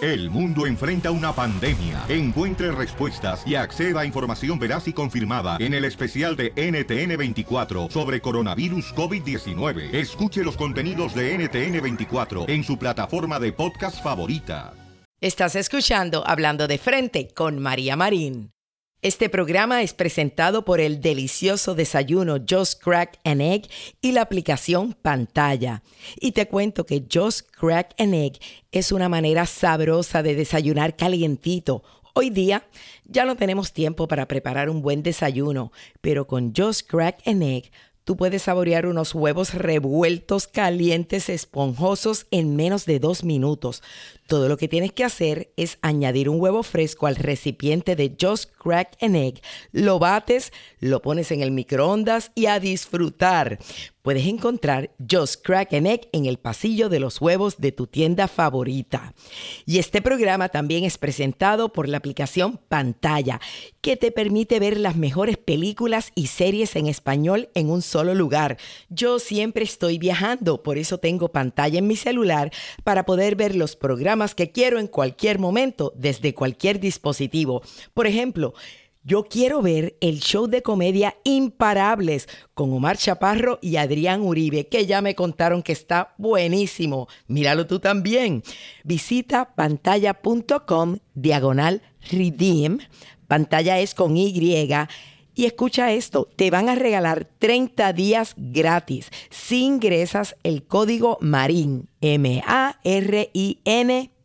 El mundo enfrenta una pandemia. Encuentre respuestas y acceda a información veraz y confirmada en el especial de NTN24 sobre coronavirus COVID-19. Escuche los contenidos de NTN24 en su plataforma de podcast favorita. Estás escuchando Hablando de Frente con María Marín. Este programa es presentado por el delicioso desayuno Just Crack and Egg y la aplicación Pantalla. Y te cuento que Just Crack and Egg es una manera sabrosa de desayunar calientito. Hoy día ya no tenemos tiempo para preparar un buen desayuno, pero con Just Crack and Egg tú puedes saborear unos huevos revueltos, calientes, esponjosos en menos de dos minutos. Todo lo que tienes que hacer es añadir un huevo fresco al recipiente de Just Crack an Egg, lo bates, lo pones en el microondas y a disfrutar. Puedes encontrar Just Crack an Egg en el pasillo de los huevos de tu tienda favorita. Y este programa también es presentado por la aplicación Pantalla, que te permite ver las mejores películas y series en español en un solo lugar. Yo siempre estoy viajando, por eso tengo pantalla en mi celular para poder ver los programas que quiero en cualquier momento, desde cualquier dispositivo. Por ejemplo, yo quiero ver el show de comedia Imparables con Omar Chaparro y Adrián Uribe, que ya me contaron que está buenísimo. Míralo tú también. Visita pantalla.com diagonal redeem. Pantalla es con Y. Y escucha esto, te van a regalar 30 días gratis si ingresas el código MARIN, M-A-R-I-N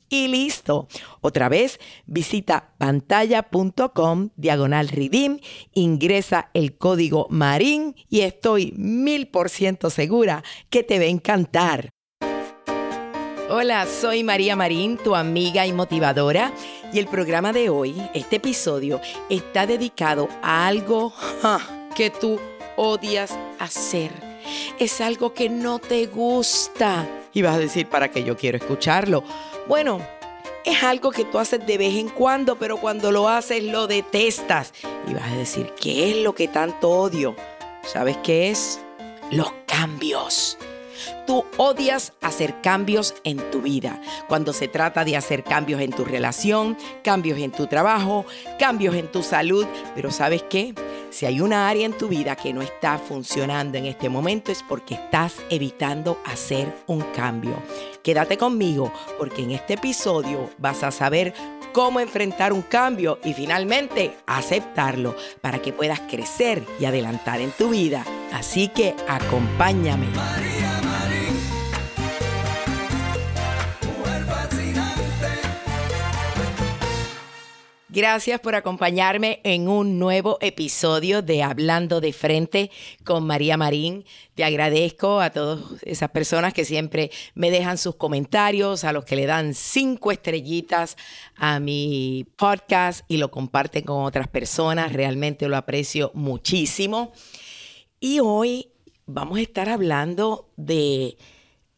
y listo. Otra vez, visita pantalla.com diagonal redeem, ingresa el código MARIN y estoy mil por ciento segura que te va a encantar. Hola, soy María Marín, tu amiga y motivadora, y el programa de hoy, este episodio, está dedicado a algo que tú odias hacer. Es algo que no te gusta. Y vas a decir, ¿para qué yo quiero escucharlo? Bueno, es algo que tú haces de vez en cuando, pero cuando lo haces lo detestas. Y vas a decir, ¿qué es lo que tanto odio? ¿Sabes qué es? Los cambios. Tú odias hacer cambios en tu vida. Cuando se trata de hacer cambios en tu relación, cambios en tu trabajo, cambios en tu salud. Pero ¿sabes qué? Si hay una área en tu vida que no está funcionando en este momento es porque estás evitando hacer un cambio. Quédate conmigo porque en este episodio vas a saber cómo enfrentar un cambio y finalmente aceptarlo para que puedas crecer y adelantar en tu vida. Así que acompáñame. Gracias por acompañarme en un nuevo episodio de Hablando de Frente con María Marín. Te agradezco a todas esas personas que siempre me dejan sus comentarios, a los que le dan cinco estrellitas a mi podcast y lo comparten con otras personas. Realmente lo aprecio muchísimo. Y hoy vamos a estar hablando de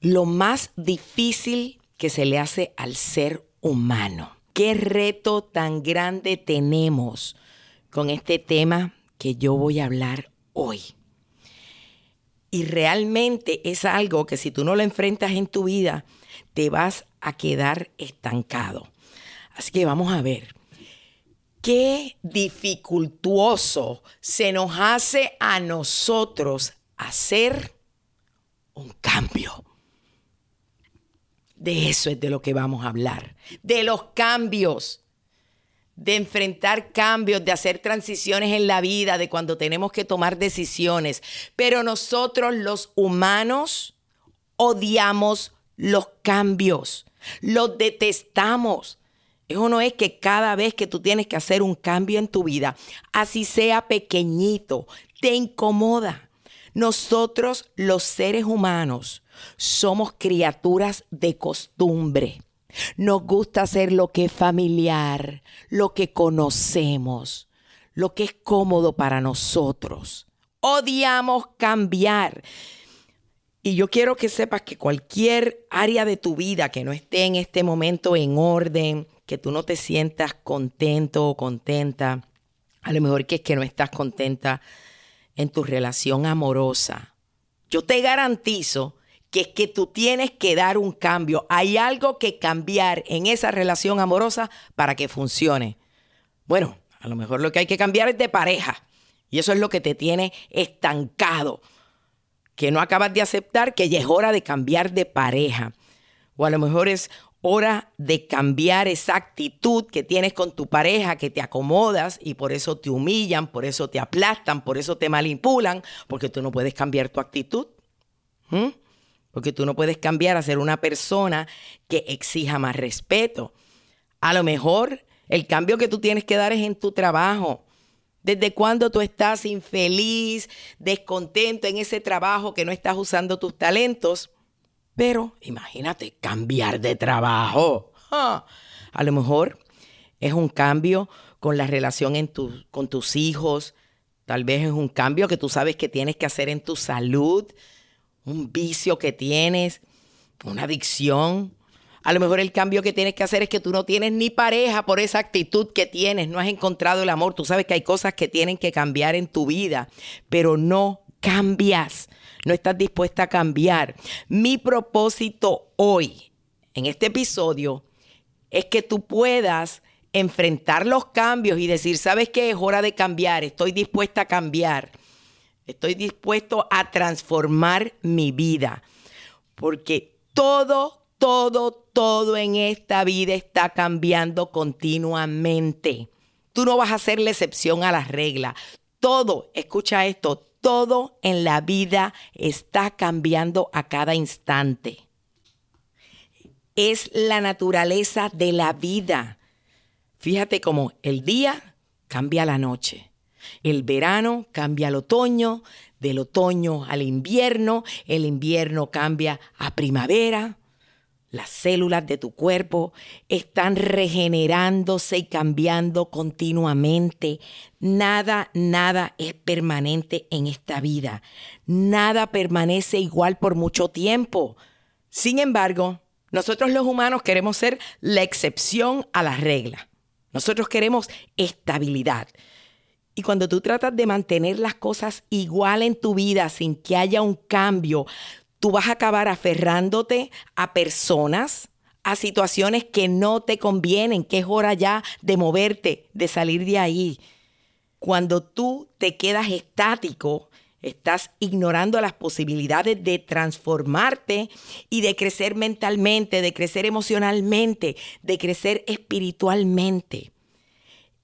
lo más difícil que se le hace al ser humano. ¿Qué reto tan grande tenemos con este tema que yo voy a hablar hoy? Y realmente es algo que si tú no lo enfrentas en tu vida, te vas a quedar estancado. Así que vamos a ver. Qué dificultuoso se nos hace a nosotros hacer un cambio. De eso es de lo que vamos a hablar. De los cambios. De enfrentar cambios, de hacer transiciones en la vida, de cuando tenemos que tomar decisiones. Pero nosotros los humanos odiamos los cambios. Los detestamos. Eso no es que cada vez que tú tienes que hacer un cambio en tu vida, así sea pequeñito, te incomoda. Nosotros los seres humanos somos criaturas de costumbre. Nos gusta hacer lo que es familiar, lo que conocemos, lo que es cómodo para nosotros. Odiamos cambiar. Y yo quiero que sepas que cualquier área de tu vida que no esté en este momento en orden, que tú no te sientas contento o contenta, a lo mejor que es que no estás contenta en tu relación amorosa, yo te garantizo que es que tú tienes que dar un cambio. Hay algo que cambiar en esa relación amorosa para que funcione. Bueno, a lo mejor lo que hay que cambiar es de pareja. Y eso es lo que te tiene estancado. Que no acabas de aceptar que ya es hora de cambiar de pareja. O a lo mejor es hora de cambiar esa actitud que tienes con tu pareja, que te acomodas y por eso te humillan, por eso te aplastan, por eso te manipulan, porque tú no puedes cambiar tu actitud. Porque tú no puedes cambiar a ser una persona que exija más respeto. A lo mejor el cambio que tú tienes que dar es en tu trabajo. ¿Desde cuándo tú estás infeliz, descontento en ese trabajo que no estás usando tus talentos? Pero imagínate, cambiar de trabajo. A lo mejor es un cambio con la relación en con tus hijos. Tal vez es un cambio que tú sabes que tienes que hacer en tu salud, un vicio que tienes, una adicción. A lo mejor el cambio que tienes que hacer es que tú no tienes ni pareja por esa actitud que tienes, no has encontrado el amor. Tú sabes que hay cosas que tienen que cambiar en tu vida, pero no cambias no estás dispuesta a cambiar. Mi propósito hoy, en este episodio, es que tú puedas enfrentar los cambios y decir, ¿sabes qué? Es hora de cambiar, estoy dispuesta a cambiar, estoy dispuesto a transformar mi vida, porque todo, todo, todo en esta vida está cambiando continuamente. Tú no vas a ser la excepción a la regla. Todo, escucha esto, todo en la vida está cambiando a cada instante. Es la naturaleza de la vida. Fíjate cómo el día cambia la noche. El verano cambia al otoño, del otoño al invierno, el invierno cambia a primavera, las células de tu cuerpo están regenerándose y cambiando continuamente. Nada, nada es permanente en esta vida. Nada permanece igual por mucho tiempo. Sin embargo, nosotros los humanos queremos ser la excepción a la regla. Nosotros queremos estabilidad. Y cuando tú tratas de mantener las cosas igual en tu vida sin que haya un cambio, tú vas a acabar aferrándote a personas, a situaciones que no te convienen, que es hora ya de moverte, de salir de ahí. Cuando tú te quedas estático, estás ignorando las posibilidades de transformarte y de crecer mentalmente, de crecer emocionalmente, de crecer espiritualmente.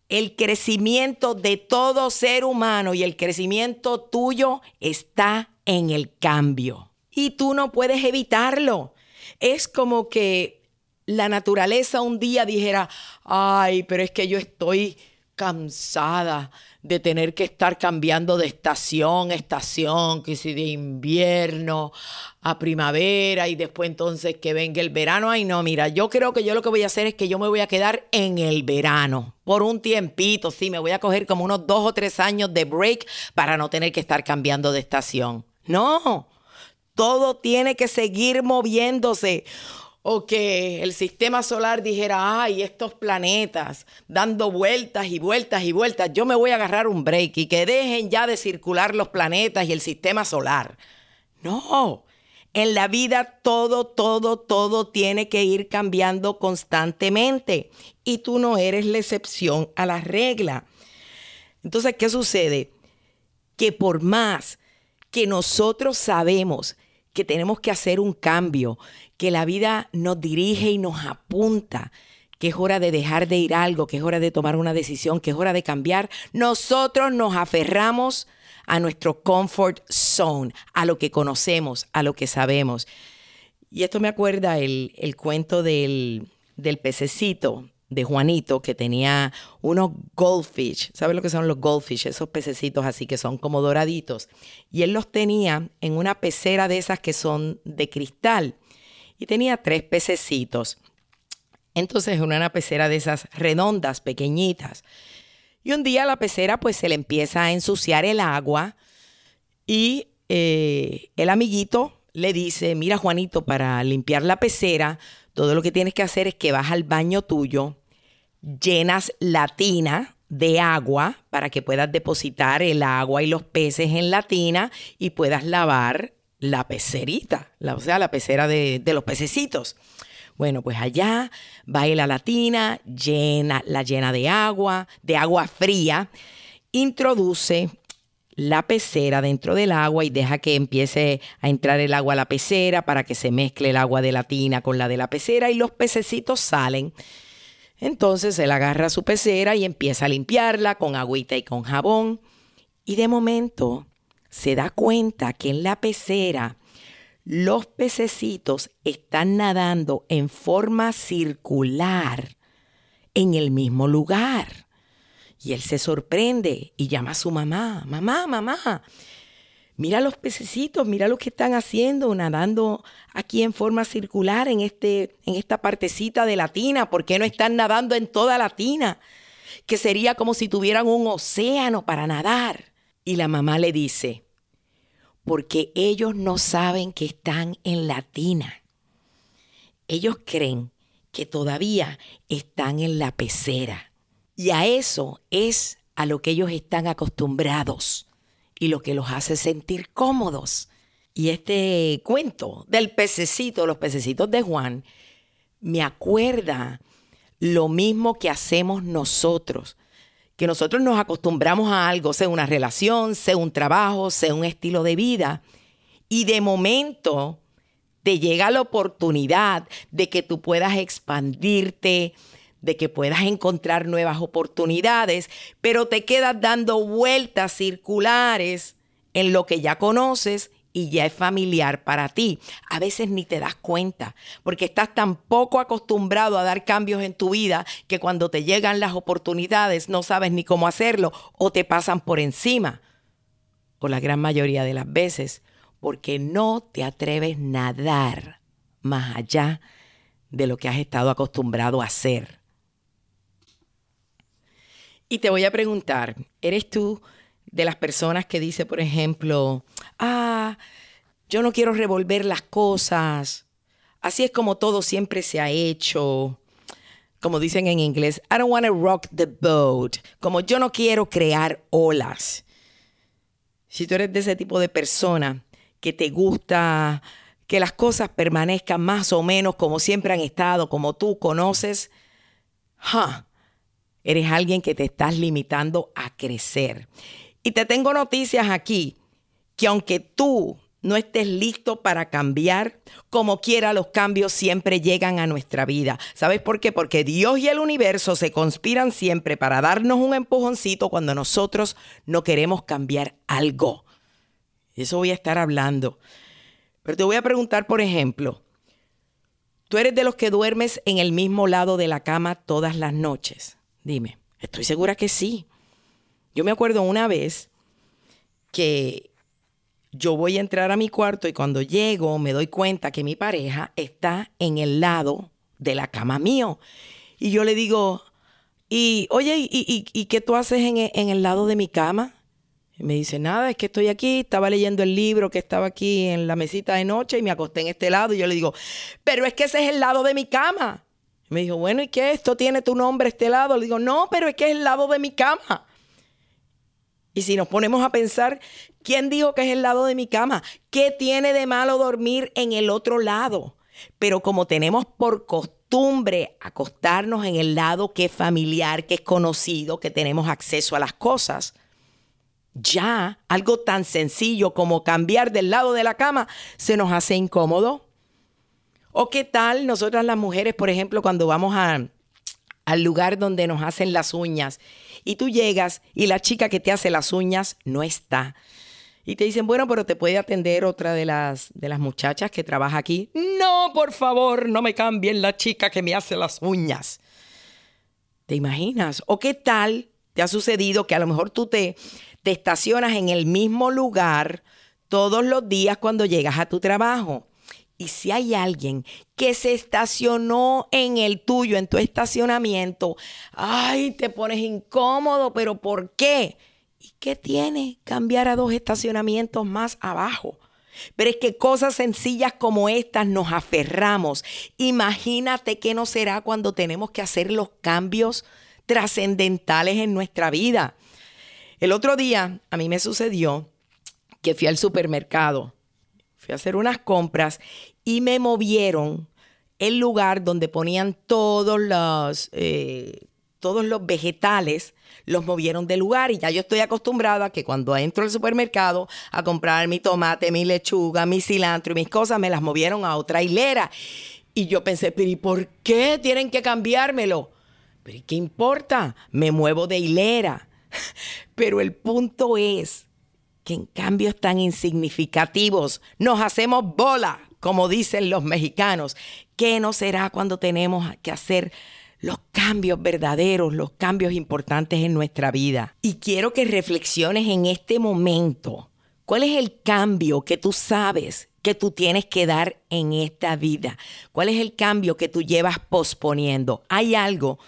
El crecimiento de todo ser humano y el crecimiento tuyo está en el cambio y tú no puedes evitarlo. Es como que la naturaleza un día dijera, ay, pero es que yo estoy cansada de tener que estar cambiando de estación estación, que si de invierno a primavera y después entonces que venga el verano. Ay, no, mira, yo creo que yo lo que voy a hacer es que yo me voy a quedar en el verano por un tiempito, sí, me voy a coger como unos dos o tres años de break para no tener que estar cambiando de estación. No, todo tiene que seguir moviéndose. O que el sistema solar dijera, ay, estos planetas dando vueltas y vueltas y vueltas, yo me voy a agarrar un break y que dejen ya de circular los planetas y el sistema solar. No, en la vida todo, todo, todo tiene que ir cambiando constantemente y tú no eres la excepción a la regla. Entonces, ¿qué sucede? Que por más que nosotros sabemos que tenemos que hacer un cambio, que la vida nos dirige y nos apunta, que es hora de dejar de ir algo, que es hora de tomar una decisión, que es hora de cambiar, nosotros nos aferramos a nuestro comfort zone, a lo que conocemos, a lo que sabemos. Y esto me acuerda el, el cuento del, del pececito de Juanito que tenía unos goldfish. ¿Sabes lo que son los goldfish? Esos pececitos así que son como doraditos. Y él los tenía en una pecera de esas que son de cristal. Y tenía tres pececitos. Entonces, en una pecera de esas redondas, pequeñitas. Y un día la pecera pues se le empieza a ensuciar el agua y eh, el amiguito le dice, mira Juanito, para limpiar la pecera, todo lo que tienes que hacer es que vas al baño tuyo, llenas la tina de agua para que puedas depositar el agua y los peces en la tina y puedas lavar la pecerita, o sea, la pecera de, los pececitos. Bueno, pues allá va a la tina, llena, la llena de agua, de agua fría, introduce la pecera dentro del agua y deja que empiece a entrar el agua a la pecera para que se mezcle el agua de la tina con la de la pecera y los pececitos salen. Entonces él agarra su pecera y empieza a limpiarla con agüita y con jabón. Y de momento se da cuenta que en la pecera los pececitos están nadando en forma circular en el mismo lugar. Y él se sorprende y llama a su mamá, mamá, mamá, mira los pececitos, mira lo que están haciendo, nadando aquí en forma circular en, este, en esta partecita de la tina, ¿por qué no están nadando en toda la tina? Que sería como si tuvieran un océano para nadar. Y la mamá le dice, porque ellos no saben que están en la tina. Ellos creen que todavía están en la pecera. Y a eso es a lo que ellos están acostumbrados y lo que los hace sentir cómodos. Y este cuento del pececito, los pececitos de Juan, me acuerda lo mismo que hacemos nosotros que nosotros nos acostumbramos a algo, sea una relación, sea un trabajo, sea un estilo de vida, y de momento te llega la oportunidad de que tú puedas expandirte, de que puedas encontrar nuevas oportunidades, pero te quedas dando vueltas circulares en lo que ya conoces y ya es familiar para ti. A veces ni te das cuenta, porque estás tan poco acostumbrado a dar cambios en tu vida que cuando te llegan las oportunidades no sabes ni cómo hacerlo o te pasan por encima. O la gran mayoría de las veces, porque no te atreves a nadar más allá de lo que has estado acostumbrado a hacer. Y te voy a preguntar, ¿eres tú de las personas que dice, por ejemplo, ah, yo no quiero revolver las cosas. Así es como todo siempre se ha hecho. Como dicen en inglés, I don't want to rock the boat. Como yo no quiero crear olas. Si tú eres de ese tipo de persona que te gusta que las cosas permanezcan más o menos como siempre han estado, como tú conoces, eres alguien que te estás limitando a crecer. Y te tengo noticias aquí, que aunque tú no estés listo para cambiar, como quiera los cambios siempre llegan a nuestra vida. ¿Sabes por qué? Porque Dios y el universo se conspiran siempre para darnos un empujoncito cuando nosotros no queremos cambiar algo. Eso voy a estar hablando. Pero te voy a preguntar, por ejemplo, ¿tú eres de los que duermes en el mismo lado de la cama todas las noches? Dime, estoy segura que sí. Yo me acuerdo una vez que yo voy a entrar a mi cuarto y cuando llego me doy cuenta que mi pareja está en el lado de la cama mío. Y yo le digo, y oye, ¿y, qué tú haces en, el lado de mi cama? Y me dice, nada, es que estoy aquí, estaba leyendo el libro que estaba aquí en la mesita de noche y me acosté en este lado. Y yo le digo, pero es que ese es el lado de mi cama. Y me dijo, bueno, ¿y qué? ¿Esto tiene tu nombre, este lado? Le digo, no, pero es que es el lado de mi cama. Y si nos ponemos a pensar, ¿quién dijo que es el lado de mi cama? ¿Qué tiene de malo dormir en el otro lado? Pero como tenemos por costumbre acostarnos en el lado que es familiar, que es conocido, que tenemos acceso a las cosas, ya algo tan sencillo como cambiar del lado de la cama se nos hace incómodo. ¿O qué tal nosotras las mujeres, por ejemplo, cuando vamos a, al lugar donde nos hacen las uñas y tú llegas y la chica que te hace las uñas no está? Y te dicen, bueno, pero te puede atender otra de las, de las muchachas que trabaja aquí. No, por favor, no me cambien la chica que me hace las uñas. ¿Te imaginas? ¿O qué tal te ha sucedido que a lo mejor tú te, te estacionas en el mismo lugar todos los días cuando llegas a tu trabajo? Y si hay alguien que se estacionó en el tuyo, en tu estacionamiento, ay, te pones incómodo, pero ¿por qué? ¿Y qué tiene cambiar a dos estacionamientos más abajo? Pero es que cosas sencillas como estas nos aferramos. Imagínate qué no será cuando tenemos que hacer los cambios trascendentales en nuestra vida. El otro día a mí me sucedió que fui al supermercado, fui a hacer unas compras y me movieron el lugar donde ponían todos los, eh, todos los vegetales los movieron de lugar y ya yo estoy acostumbrada a que cuando entro al supermercado a comprar mi tomate, mi lechuga, mi cilantro y mis cosas, me las movieron a otra hilera. Y yo pensé, pero ¿y por qué tienen que cambiármelo? Pero ¿y qué importa? Me muevo de hilera. Pero el punto es que en cambios tan insignificativos nos hacemos bola, como dicen los mexicanos. ¿Qué no será cuando tenemos que hacer los cambios verdaderos, los cambios importantes en nuestra vida. Y quiero que reflexiones en este momento. ¿Cuál es el cambio que tú sabes que tú tienes que dar en esta vida? ¿Cuál es el cambio que tú llevas posponiendo? ¿Hay algo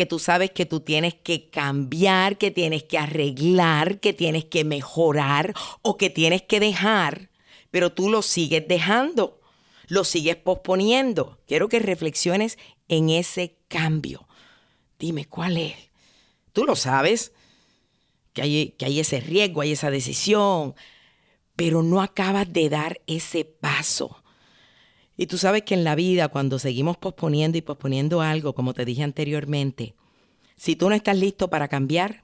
que tú sabes que tú tienes que cambiar, que tienes que arreglar, que tienes que mejorar o que tienes que dejar, pero tú lo sigues dejando, lo sigues posponiendo? Quiero que reflexiones en ese cambio. Dime, ¿cuál es? Tú lo sabes, que hay, que hay ese riesgo, hay esa decisión, pero no acabas de dar ese paso. Y tú sabes que en la vida, cuando seguimos posponiendo y posponiendo algo, como te dije anteriormente, si tú no estás listo para cambiar,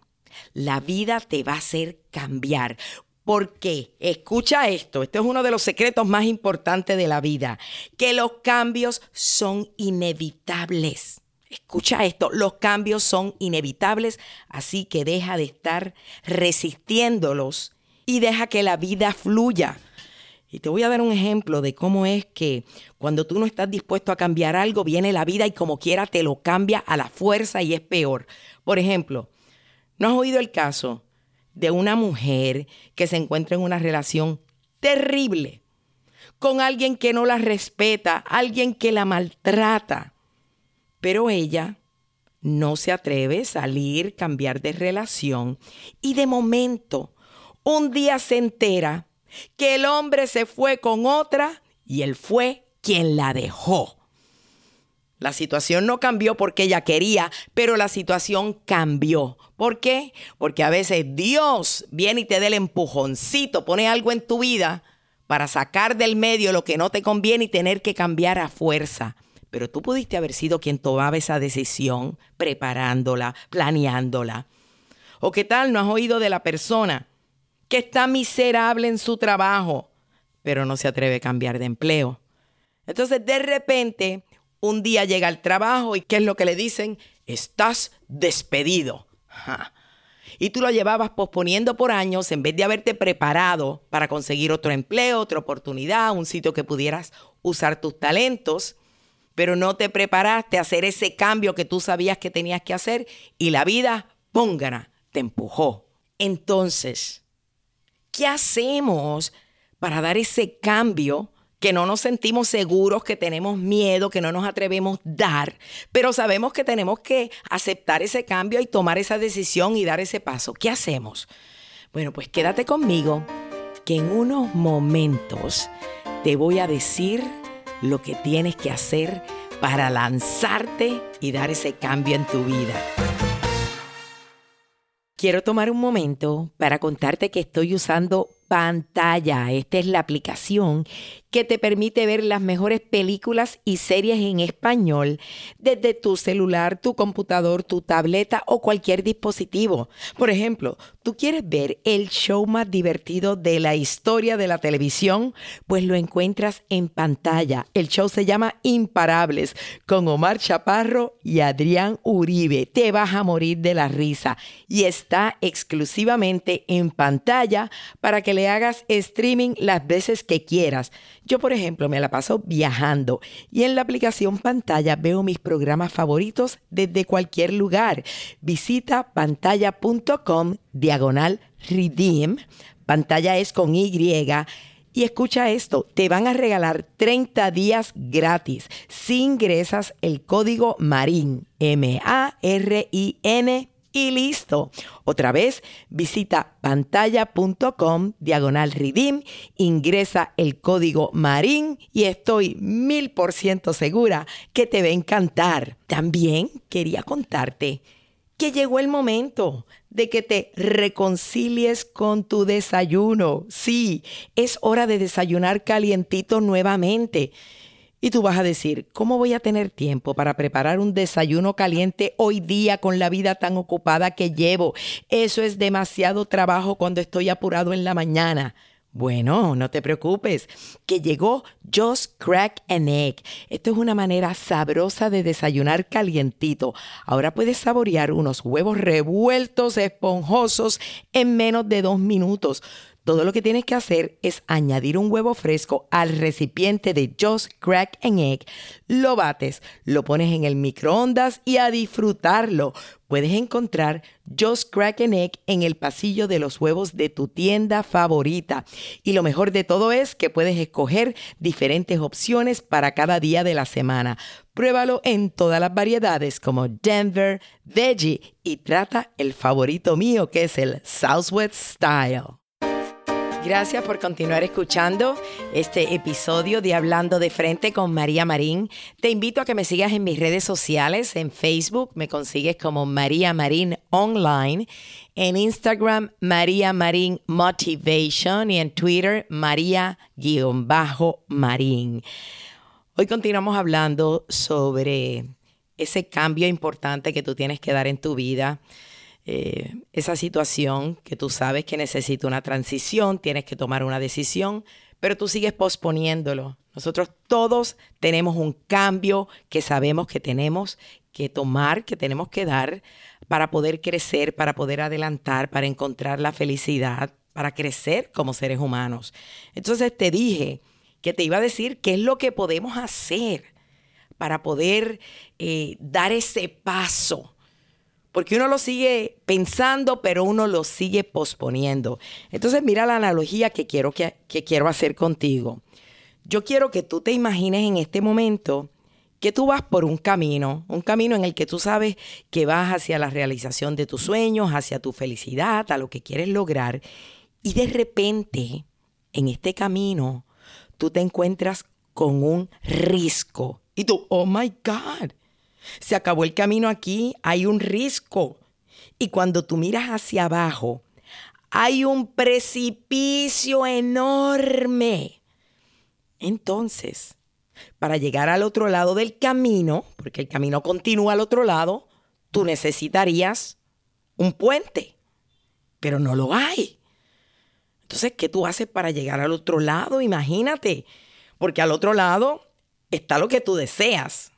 la vida te va a hacer cambiar. Porque, escucha esto, este es uno de los secretos más importantes de la vida, que los cambios son inevitables. Escucha esto, los cambios son inevitables, así que deja de estar resistiéndolos y deja que la vida fluya. Y te voy a dar un ejemplo de cómo es que cuando tú no estás dispuesto a cambiar algo, viene la vida y como quiera te lo cambia a la fuerza y es peor. Por ejemplo, ¿no has oído el caso de una mujer que se encuentra en una relación terrible con alguien que no la respeta, alguien que la maltrata? Pero ella no se atreve a salir, cambiar de relación y de momento, un día se entera que el hombre se fue con otra y él fue quien la dejó. La situación no cambió porque ella quería, pero la situación cambió. ¿Por qué? Porque a veces Dios viene y te da el empujoncito, pone algo en tu vida para sacar del medio lo que no te conviene y tener que cambiar a fuerza pero tú pudiste haber sido quien tomaba esa decisión, preparándola, planeándola. ¿O qué tal no has oído de la persona que está miserable en su trabajo, pero no se atreve a cambiar de empleo? Entonces, de repente, un día llega al trabajo y ¿qué es lo que le dicen? Estás despedido. Y tú lo llevabas posponiendo por años en vez de haberte preparado para conseguir otro empleo, otra oportunidad, un sitio que pudieras usar tus talentos pero no te preparaste a hacer ese cambio que tú sabías que tenías que hacer y la vida, póngana, te empujó. Entonces, ¿qué hacemos para dar ese cambio que no nos sentimos seguros, que tenemos miedo, que no nos atrevemos a dar, pero sabemos que tenemos que aceptar ese cambio y tomar esa decisión y dar ese paso? ¿Qué hacemos? Bueno, pues quédate conmigo, que en unos momentos te voy a decir lo que tienes que hacer para lanzarte y dar ese cambio en tu vida. Quiero tomar un momento para contarte que estoy usando pantalla. Esta es la aplicación que te permite ver las mejores películas y series en español desde tu celular, tu computador, tu tableta o cualquier dispositivo. Por ejemplo, ¿tú quieres ver el show más divertido de la historia de la televisión? Pues lo encuentras en pantalla. El show se llama Imparables con Omar Chaparro y Adrián Uribe. Te vas a morir de la risa y está exclusivamente en pantalla para que le hagas streaming las veces que quieras. Yo, por ejemplo, me la paso viajando y en la aplicación pantalla veo mis programas favoritos desde cualquier lugar. Visita pantalla.com diagonal redeem. Pantalla es con Y. Y escucha esto, te van a regalar 30 días gratis si ingresas el código MARIN, M-A-R-I-N y listo. Otra vez, visita pantalla.com diagonal redeem, ingresa el código MARIN y estoy mil por ciento segura que te va a encantar. También quería contarte que llegó el momento de que te reconcilies con tu desayuno. Sí, es hora de desayunar calientito nuevamente. Y tú vas a decir, ¿cómo voy a tener tiempo para preparar un desayuno caliente hoy día con la vida tan ocupada que llevo? Eso es demasiado trabajo cuando estoy apurado en la mañana. Bueno, no te preocupes, que llegó Just Crack an Egg. Esto es una manera sabrosa de desayunar calientito. Ahora puedes saborear unos huevos revueltos, esponjosos, en menos de dos minutos. Todo lo que tienes que hacer es añadir un huevo fresco al recipiente de Just Crack Egg, lo bates, lo pones en el microondas y a disfrutarlo. Puedes encontrar Just Crack Egg en el pasillo de los huevos de tu tienda favorita. Y lo mejor de todo es que puedes escoger diferentes opciones para cada día de la semana. Pruébalo en todas las variedades como Denver, Veggie y trata el favorito mío que es el Southwest Style. Gracias por continuar escuchando este episodio de Hablando de Frente con María Marín. Te invito a que me sigas en mis redes sociales. En Facebook me consigues como María Marín Online. En Instagram, María Marín Motivation. Y en Twitter, María-Marín. Hoy continuamos hablando sobre ese cambio importante que tú tienes que dar en tu vida eh, esa situación que tú sabes que necesita una transición, tienes que tomar una decisión, pero tú sigues posponiéndolo. Nosotros todos tenemos un cambio que sabemos que tenemos que tomar, que tenemos que dar para poder crecer, para poder adelantar, para encontrar la felicidad, para crecer como seres humanos. Entonces te dije que te iba a decir qué es lo que podemos hacer para poder eh, dar ese paso porque uno lo sigue pensando, pero uno lo sigue posponiendo. Entonces, mira la analogía que quiero, que, quiero hacer contigo. Yo quiero que tú te imagines en este momento que tú vas por un camino, un camino en el que tú sabes que vas hacia la realización de tus sueños, hacia tu felicidad, a lo que quieres lograr, y de repente, en este camino, tú te encuentras con un risco. Y tú, oh my God, se acabó el camino aquí, hay un risco. Y cuando tú miras hacia abajo, hay un precipicio enorme. Entonces, para llegar al otro lado del camino, porque el camino continúa al otro lado, tú necesitarías un puente, pero no lo hay. Entonces, ¿qué tú haces para llegar al otro lado? Imagínate, porque al otro lado está lo que tú deseas,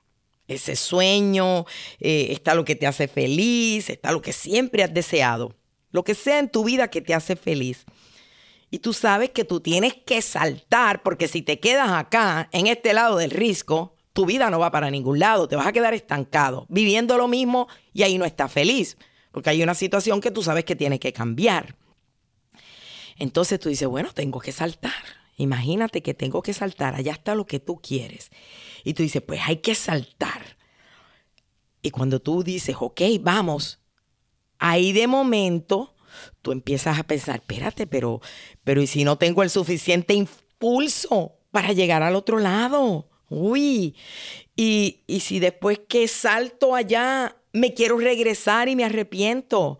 ese sueño, eh, está lo que te hace feliz, está lo que siempre has deseado, lo que sea en tu vida que te hace feliz. Y tú sabes que tú tienes que saltar porque si te quedas acá, en este lado del risco, tu vida no va para ningún lado, te vas a quedar estancado, viviendo lo mismo y ahí no estás feliz, porque hay una situación que tú sabes que tiene que cambiar. Entonces tú dices, bueno, tengo que saltar. Imagínate que tengo que saltar, allá está lo que tú quieres. Y tú dices, pues hay que saltar. Y cuando tú dices, ok, vamos, ahí de momento tú empiezas a pensar, espérate, pero, pero ¿y si no tengo el suficiente impulso para llegar al otro lado? Uy, y, y si después que salto allá me quiero regresar y me arrepiento.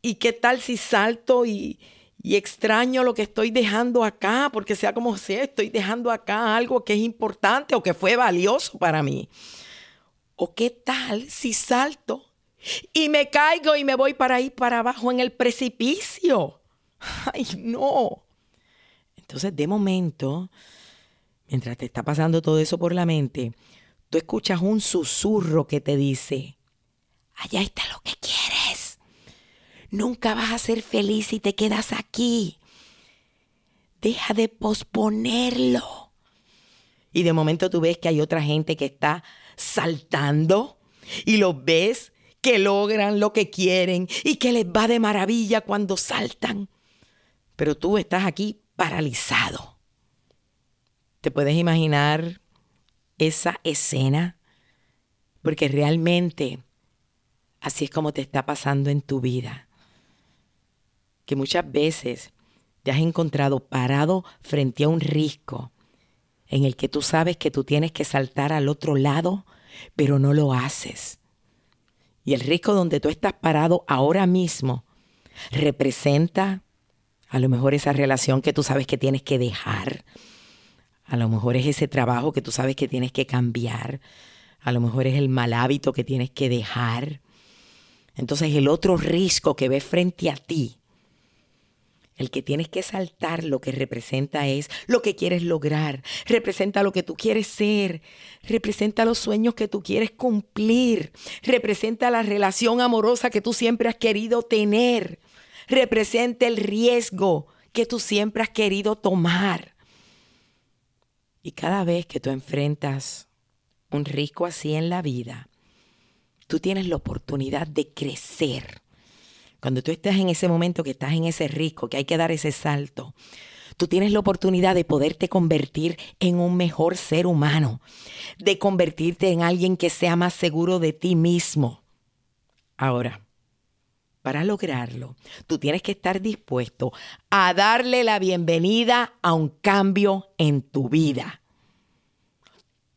¿Y qué tal si salto y, y extraño lo que estoy dejando acá, porque sea como sea, estoy dejando acá algo que es importante o que fue valioso para mí. ¿O qué tal si salto y me caigo y me voy para ahí para abajo en el precipicio? Ay, no. Entonces, de momento, mientras te está pasando todo eso por la mente, tú escuchas un susurro que te dice, allá está lo que quieres. Nunca vas a ser feliz si te quedas aquí. Deja de posponerlo. Y de momento tú ves que hay otra gente que está saltando y los ves que logran lo que quieren y que les va de maravilla cuando saltan. Pero tú estás aquí paralizado. ¿Te puedes imaginar esa escena? Porque realmente así es como te está pasando en tu vida. Que muchas veces te has encontrado parado frente a un risco en el que tú sabes que tú tienes que saltar al otro lado, pero no lo haces. Y el risco donde tú estás parado ahora mismo representa a lo mejor esa relación que tú sabes que tienes que dejar. A lo mejor es ese trabajo que tú sabes que tienes que cambiar. A lo mejor es el mal hábito que tienes que dejar. Entonces el otro risco que ves frente a ti el que tienes que saltar lo que representa es lo que quieres lograr, representa lo que tú quieres ser, representa los sueños que tú quieres cumplir, representa la relación amorosa que tú siempre has querido tener, representa el riesgo que tú siempre has querido tomar. Y cada vez que tú enfrentas un riesgo así en la vida, tú tienes la oportunidad de crecer cuando tú estás en ese momento que estás en ese risco, que hay que dar ese salto, tú tienes la oportunidad de poderte convertir en un mejor ser humano, de convertirte en alguien que sea más seguro de ti mismo. Ahora, para lograrlo, tú tienes que estar dispuesto a darle la bienvenida a un cambio en tu vida.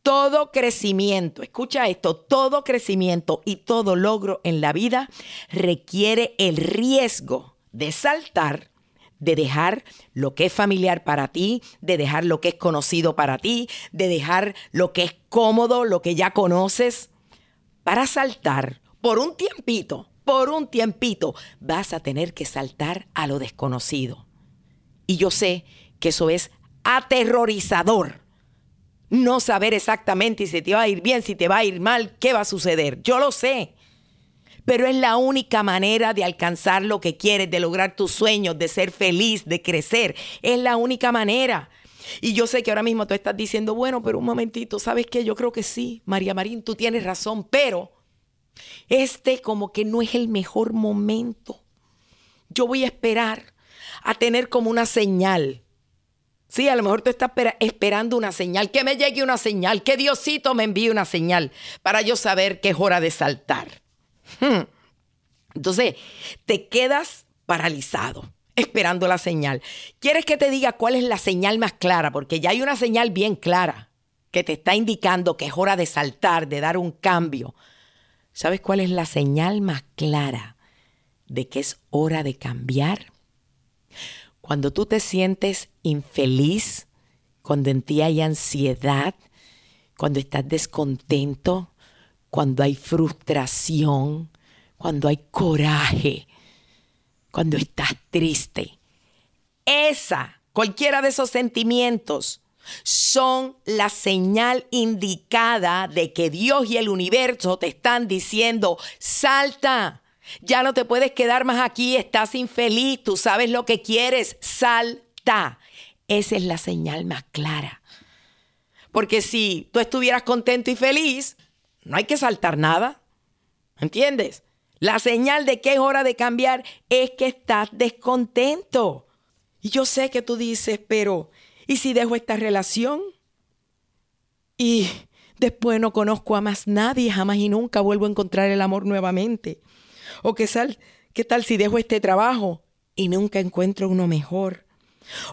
Todo crecimiento, escucha esto, todo crecimiento y todo logro en la vida requiere el riesgo de saltar, de dejar lo que es familiar para ti, de dejar lo que es conocido para ti, de dejar lo que es cómodo, lo que ya conoces, para saltar por un tiempito, por un tiempito, vas a tener que saltar a lo desconocido. Y yo sé que eso es aterrorizador no saber exactamente si te va a ir bien, si te va a ir mal, qué va a suceder. Yo lo sé. Pero es la única manera de alcanzar lo que quieres, de lograr tus sueños, de ser feliz, de crecer. Es la única manera. Y yo sé que ahora mismo tú estás diciendo, bueno, pero un momentito, ¿sabes qué? Yo creo que sí, María Marín, tú tienes razón, pero este como que no es el mejor momento. Yo voy a esperar a tener como una señal Sí, a lo mejor tú estás esperando una señal, que me llegue una señal, que Diosito me envíe una señal para yo saber que es hora de saltar. Hmm. Entonces, te quedas paralizado esperando la señal. ¿Quieres que te diga cuál es la señal más clara? Porque ya hay una señal bien clara que te está indicando que es hora de saltar, de dar un cambio. ¿Sabes cuál es la señal más clara de que es hora de cambiar? Cuando tú te sientes infeliz, cuando en ti hay ansiedad, cuando estás descontento, cuando hay frustración, cuando hay coraje, cuando estás triste. Esa, cualquiera de esos sentimientos, son la señal indicada de que Dios y el universo te están diciendo, salta, ya no te puedes quedar más aquí, estás infeliz, tú sabes lo que quieres, salta. Esa es la señal más clara. Porque si tú estuvieras contento y feliz, no hay que saltar nada. ¿Entiendes? La señal de que es hora de cambiar es que estás descontento. Y yo sé que tú dices, pero ¿y si dejo esta relación? Y después no conozco a más nadie, jamás y nunca vuelvo a encontrar el amor nuevamente. O qué tal, qué tal si dejo este trabajo y nunca encuentro uno mejor.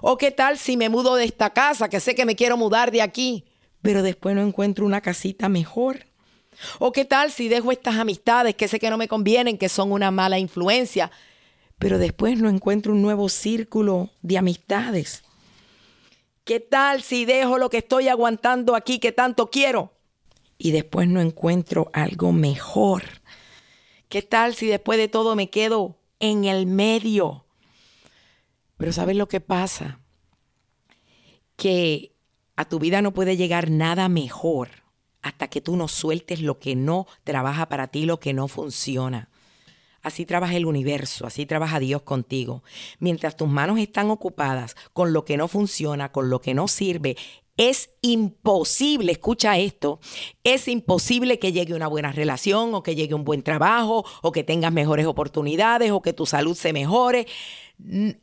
O qué tal si me mudo de esta casa, que sé que me quiero mudar de aquí, pero después no encuentro una casita mejor. O qué tal si dejo estas amistades que sé que no me convienen, que son una mala influencia, pero después no encuentro un nuevo círculo de amistades. ¿Qué tal si dejo lo que estoy aguantando aquí que tanto quiero? Y después no encuentro algo mejor. ¿Qué tal si después de todo me quedo en el medio? Pero ¿sabes lo que pasa? Que a tu vida no puede llegar nada mejor hasta que tú no sueltes lo que no trabaja para ti, lo que no funciona. Así trabaja el universo, así trabaja Dios contigo. Mientras tus manos están ocupadas con lo que no funciona, con lo que no sirve, es imposible, escucha esto, es imposible que llegue una buena relación o que llegue un buen trabajo o que tengas mejores oportunidades o que tu salud se mejore.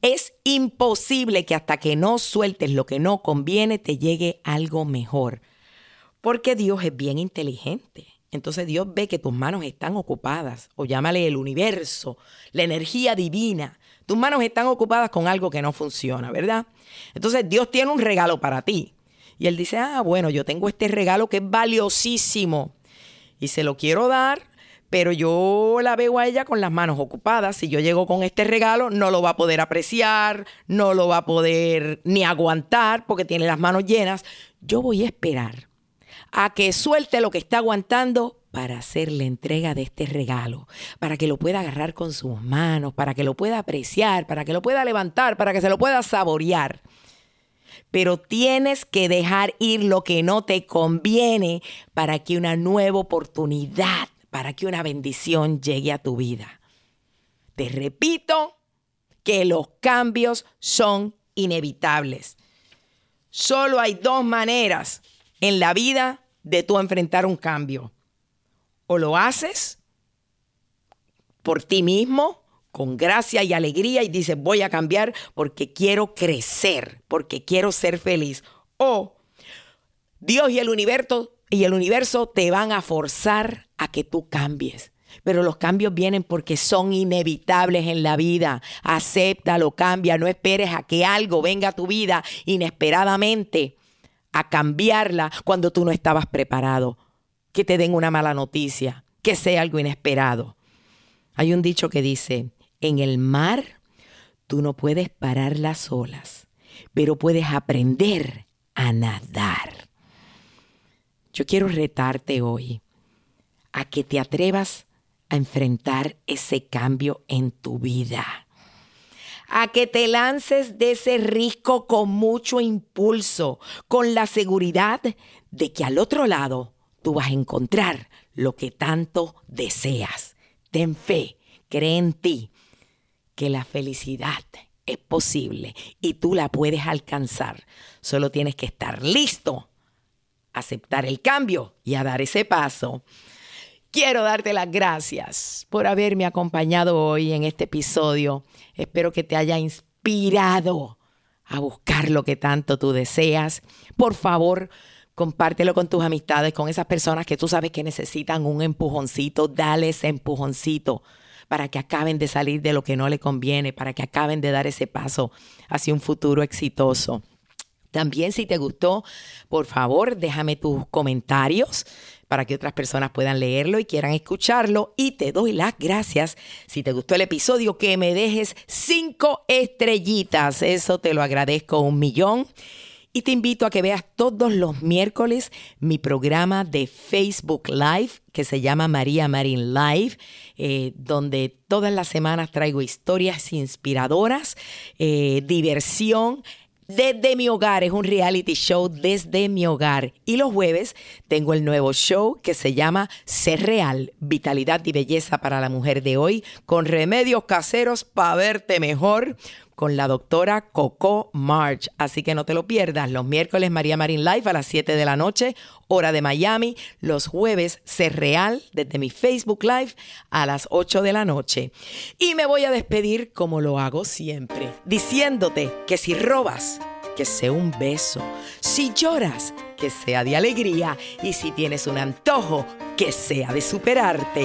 Es imposible que hasta que no sueltes lo que no conviene te llegue algo mejor. Porque Dios es bien inteligente. Entonces Dios ve que tus manos están ocupadas, o llámale el universo, la energía divina. Tus manos están ocupadas con algo que no funciona, ¿verdad? Entonces Dios tiene un regalo para ti. Y Él dice, ah, bueno, yo tengo este regalo que es valiosísimo y se lo quiero dar, pero yo la veo a ella con las manos ocupadas. Si yo llego con este regalo, no lo va a poder apreciar, no lo va a poder ni aguantar porque tiene las manos llenas. Yo voy a esperar a que suelte lo que está aguantando para hacer la entrega de este regalo, para que lo pueda agarrar con sus manos, para que lo pueda apreciar, para que lo pueda levantar, para que se lo pueda saborear. Pero tienes que dejar ir lo que no te conviene para que una nueva oportunidad, para que una bendición llegue a tu vida. Te repito que los cambios son inevitables. Solo hay dos maneras en la vida de tú enfrentar un cambio. O lo haces por ti mismo, con gracia y alegría, y dices, voy a cambiar porque quiero crecer, porque quiero ser feliz. O Dios y el universo, y el universo te van a forzar a que tú cambies. Pero los cambios vienen porque son inevitables en la vida. Acéptalo, cambia, no esperes a que algo venga a tu vida inesperadamente a cambiarla cuando tú no estabas preparado, que te den una mala noticia, que sea algo inesperado. Hay un dicho que dice, en el mar tú no puedes parar las olas, pero puedes aprender a nadar. Yo quiero retarte hoy a que te atrevas a enfrentar ese cambio en tu vida a que te lances de ese risco con mucho impulso, con la seguridad de que al otro lado tú vas a encontrar lo que tanto deseas. Ten fe, cree en ti, que la felicidad es posible y tú la puedes alcanzar. Solo tienes que estar listo aceptar el cambio y a dar ese paso. Quiero darte las gracias por haberme acompañado hoy en este episodio. Espero que te haya inspirado a buscar lo que tanto tú deseas. Por favor, compártelo con tus amistades, con esas personas que tú sabes que necesitan un empujoncito. Dale ese empujoncito para que acaben de salir de lo que no le conviene, para que acaben de dar ese paso hacia un futuro exitoso. También si te gustó, por favor, déjame tus comentarios para que otras personas puedan leerlo y quieran escucharlo. Y te doy las gracias si te gustó el episodio, que me dejes cinco estrellitas. Eso te lo agradezco un millón. Y te invito a que veas todos los miércoles mi programa de Facebook Live que se llama María Marín Live, eh, donde todas las semanas traigo historias inspiradoras, eh, diversión desde mi hogar. Es un reality show desde mi hogar. Y los jueves tengo el nuevo show que se llama Ser Real, Vitalidad y Belleza para la Mujer de hoy, con remedios caseros para verte mejor con la doctora Coco March. Así que no te lo pierdas. Los miércoles María Marín Live a las 7 de la noche, hora de Miami. Los jueves Real desde mi Facebook Live a las 8 de la noche. Y me voy a despedir como lo hago siempre, diciéndote que si robas, que sea un beso. Si lloras, que sea de alegría. Y si tienes un antojo, que sea de superarte.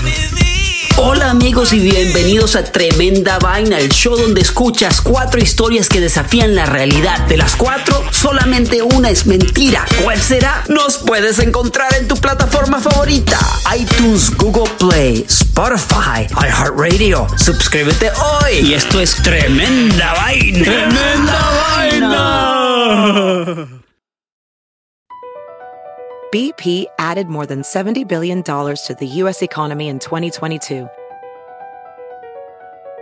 amigos y bienvenidos a Tremenda Vaina, el show donde escuchas cuatro historias que desafían la realidad. De las cuatro, solamente una es mentira. ¿Cuál será? Nos puedes encontrar en tu plataforma favorita. iTunes, Google Play, Spotify, iHeartRadio. Suscríbete hoy. Y esto es Tremenda Vaina. ¡Tremenda vaina! BP added more than $70 billion to the U.S. economy in 2022.